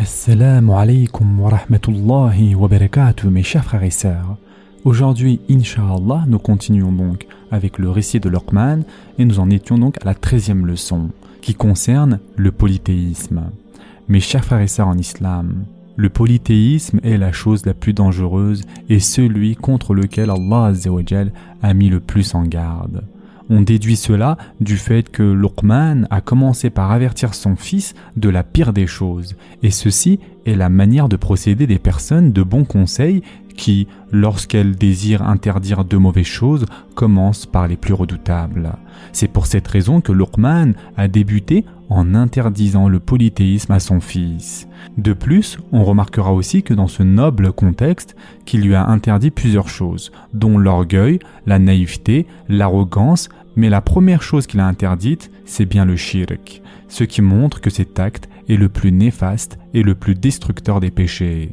Assalamu alaikum wa rahmatullahi wa barakatuh mes chers frères et sœurs. Aujourd'hui, Inch'Allah, nous continuons donc avec le récit de Luqman et nous en étions donc à la treizième leçon qui concerne le polythéisme. Mes chers frères et sœurs en islam, le polythéisme est la chose la plus dangereuse et celui contre lequel Allah a mis le plus en garde. On déduit cela du fait que Luqman a commencé par avertir son fils de la pire des choses, et ceci est la manière de procéder des personnes de bon conseil qui, lorsqu'elles désirent interdire de mauvaises choses, commencent par les plus redoutables. C'est pour cette raison que Luqman a débuté en interdisant le polythéisme à son fils. De plus, on remarquera aussi que dans ce noble contexte, qu'il lui a interdit plusieurs choses, dont l'orgueil, la naïveté, l'arrogance, mais la première chose qu'il a interdite, c'est bien le shirk, ce qui montre que cet acte est le plus néfaste et le plus destructeur des péchés.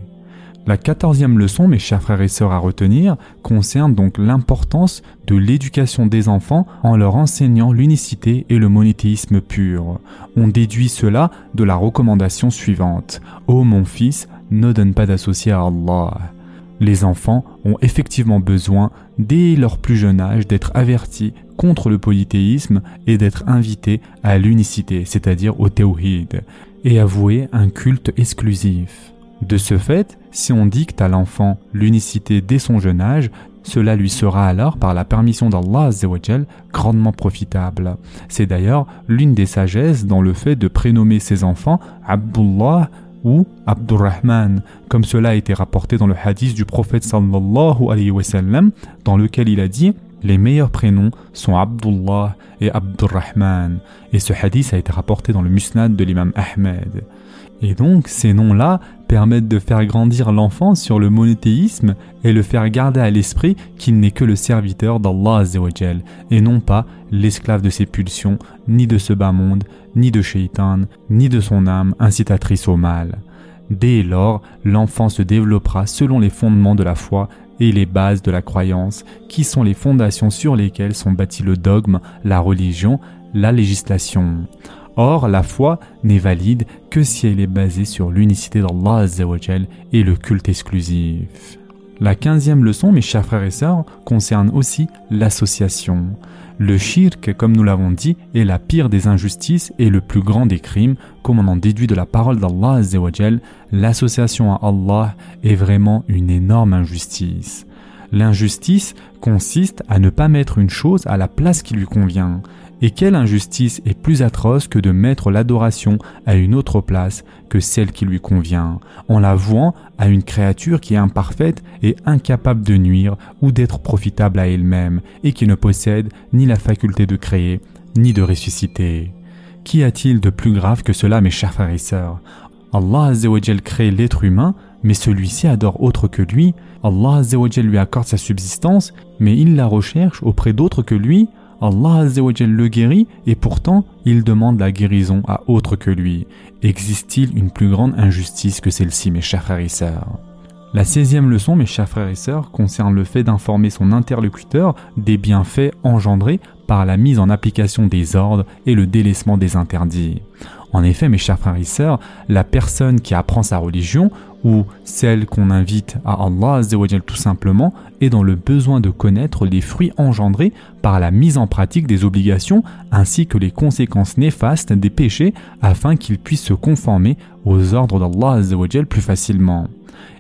La quatorzième leçon, mes chers frères et sœurs à retenir, concerne donc l'importance de l'éducation des enfants en leur enseignant l'unicité et le monothéisme pur. On déduit cela de la recommandation suivante. Ô mon fils, ne donne pas d'associé à Allah. Les enfants ont effectivement besoin, dès leur plus jeune âge, d'être avertis contre le polythéisme et d'être invités à l'unicité, c'est-à-dire au théoïde, et avouer un culte exclusif. De ce fait, si on dicte à l'enfant l'unicité dès son jeune âge, cela lui sera alors, par la permission d'Allah grandement profitable. C'est d'ailleurs l'une des sagesses dans le fait de prénommer ses enfants Abdullah ou Abdurrahman, comme cela a été rapporté dans le hadith du prophète sallallahu alayhi wa dans lequel il a dit les meilleurs prénoms sont Abdullah et Abdurrahman. Et ce hadith a été rapporté dans le musnad de l'imam Ahmed. Et donc, ces noms-là permettent de faire grandir l'enfant sur le monothéisme et le faire garder à l'esprit qu'il n'est que le serviteur d'Allah et non pas l'esclave de ses pulsions, ni de ce bas monde, ni de Shaitan, ni de son âme incitatrice au mal. Dès lors, l'enfant se développera selon les fondements de la foi et les bases de la croyance, qui sont les fondations sur lesquelles sont bâtis le dogme, la religion, la législation. Or, la foi n'est valide que si elle est basée sur l'unicité d'Allah et le culte exclusif. La quinzième leçon, mes chers frères et sœurs, concerne aussi l'association. Le shirk, comme nous l'avons dit, est la pire des injustices et le plus grand des crimes, comme on en déduit de la parole d'Allah L'association à Allah est vraiment une énorme injustice. L'injustice consiste à ne pas mettre une chose à la place qui lui convient. Et quelle injustice est plus atroce que de mettre l'adoration à une autre place que celle qui lui convient, en la vouant à une créature qui est imparfaite et incapable de nuire ou d'être profitable à elle-même, et qui ne possède ni la faculté de créer, ni de ressusciter. Qu'y a-t-il de plus grave que cela, mes chers frères et sœurs? Allah crée l'être humain, mais celui-ci adore autre que lui. Allah lui accorde sa subsistance, mais il la recherche auprès d'autres que lui. Allah le guérit et pourtant il demande la guérison à autre que lui. Existe-t-il une plus grande injustice que celle-ci, mes chers frères et sœurs? La seizième leçon, mes chers frères et sœurs, concerne le fait d'informer son interlocuteur des bienfaits engendrés par la mise en application des ordres et le délaissement des interdits. En effet, mes chers frères et sœurs, la personne qui apprend sa religion ou celle qu'on invite à Allah tout simplement est dans le besoin de connaître les fruits engendrés par la mise en pratique des obligations ainsi que les conséquences néfastes des péchés afin qu'il puisse se conformer aux ordres d'Allah plus facilement.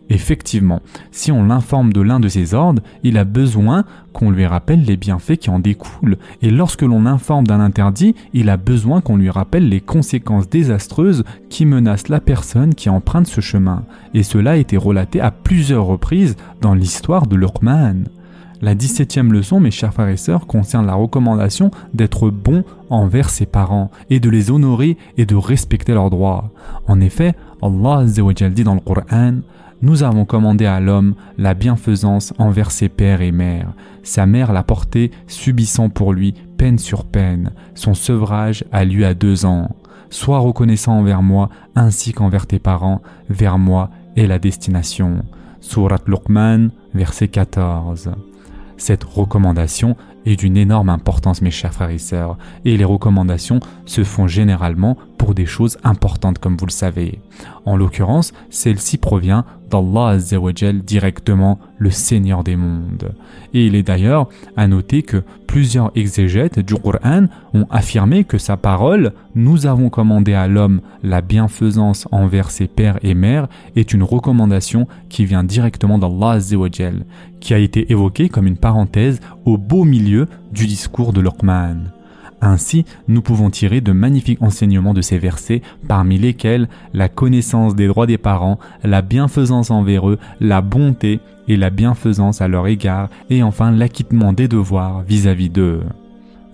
Effectivement, si on l'informe de l'un de ses ordres, il a besoin qu'on lui rappelle les bienfaits qui en découlent, et lorsque l'on informe d'un interdit, il a besoin qu'on lui rappelle les conséquences désastreuses qui menacent la personne qui emprunte ce chemin, et cela a été relaté à plusieurs reprises dans l'histoire de Luqman. La 17e leçon, mes chers frères et sœurs, concerne la recommandation d'être bon envers ses parents et de les honorer et de respecter leurs droits. En effet, Allah dit dans le Coran nous avons commandé à l'homme la bienfaisance envers ses pères et mères. Sa mère l'a porté, subissant pour lui peine sur peine. Son sevrage a lieu à deux ans. Sois reconnaissant envers moi ainsi qu'envers tes parents, vers moi est la destination. Surat Luqman, verset 14. Cette recommandation est d'une énorme importance mes chers frères et sœurs, et les recommandations se font généralement pour des choses importantes comme vous le savez. En l'occurrence, celle-ci provient d'Allah Azzawajal directement, le Seigneur des mondes. Et il est d'ailleurs à noter que plusieurs exégètes du Qur'an ont affirmé que sa parole, nous avons commandé à l'homme la bienfaisance envers ses pères et mères, est une recommandation qui vient directement d'Allah Azzawajal, qui a été évoquée comme une parenthèse au beau milieu du discours de Luqman. Ainsi, nous pouvons tirer de magnifiques enseignements de ces versets, parmi lesquels la connaissance des droits des parents, la bienfaisance envers eux, la bonté et la bienfaisance à leur égard, et enfin l'acquittement des devoirs vis-à-vis d'eux.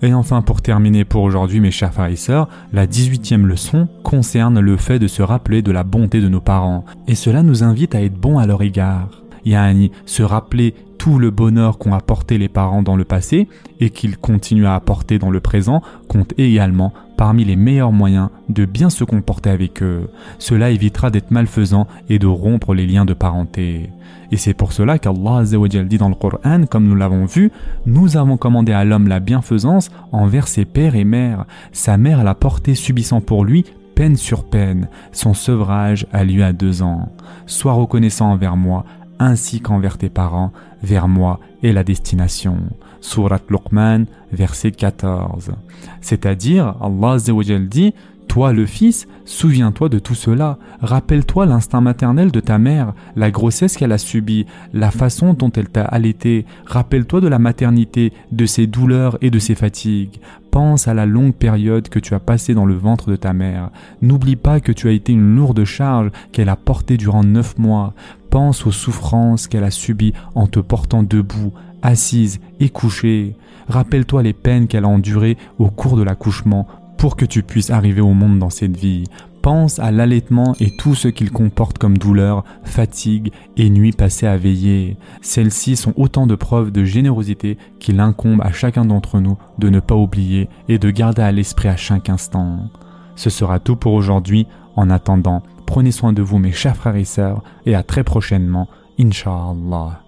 Et enfin, pour terminer pour aujourd'hui, mes chers frères et sœurs, la 18e leçon concerne le fait de se rappeler de la bonté de nos parents, et cela nous invite à être bons à leur égard. Yani, se rappeler tout le bonheur qu'ont apporté les parents dans le passé et qu'ils continuent à apporter dans le présent compte également parmi les meilleurs moyens de bien se comporter avec eux. Cela évitera d'être malfaisant et de rompre les liens de parenté. Et c'est pour cela qu'Allah dit dans le Coran, comme nous l'avons vu, nous avons commandé à l'homme la bienfaisance envers ses pères et mères. Sa mère l'a porté subissant pour lui peine sur peine. Son sevrage a lieu à deux ans. Sois reconnaissant envers moi, ainsi qu'envers tes parents, vers moi et la destination. Surat Luqman, verset 14. C'est-à-dire, Allah dit, toi le fils, souviens-toi de tout cela, rappelle-toi l'instinct maternel de ta mère, la grossesse qu'elle a subie, la façon dont elle t'a allaité, rappelle-toi de la maternité, de ses douleurs et de ses fatigues. Pense à la longue période que tu as passée dans le ventre de ta mère. N'oublie pas que tu as été une lourde charge qu'elle a portée durant neuf mois. Pense aux souffrances qu'elle a subies en te portant debout, assise et couchée. Rappelle-toi les peines qu'elle a endurées au cours de l'accouchement pour que tu puisses arriver au monde dans cette vie. Pense à l'allaitement et tout ce qu'il comporte comme douleur, fatigue et nuit passée à veiller. Celles-ci sont autant de preuves de générosité qu'il incombe à chacun d'entre nous de ne pas oublier et de garder à l'esprit à chaque instant. Ce sera tout pour aujourd'hui. En attendant, Prenez soin de vous mes chers frères et sœurs et à très prochainement, Inch'Allah.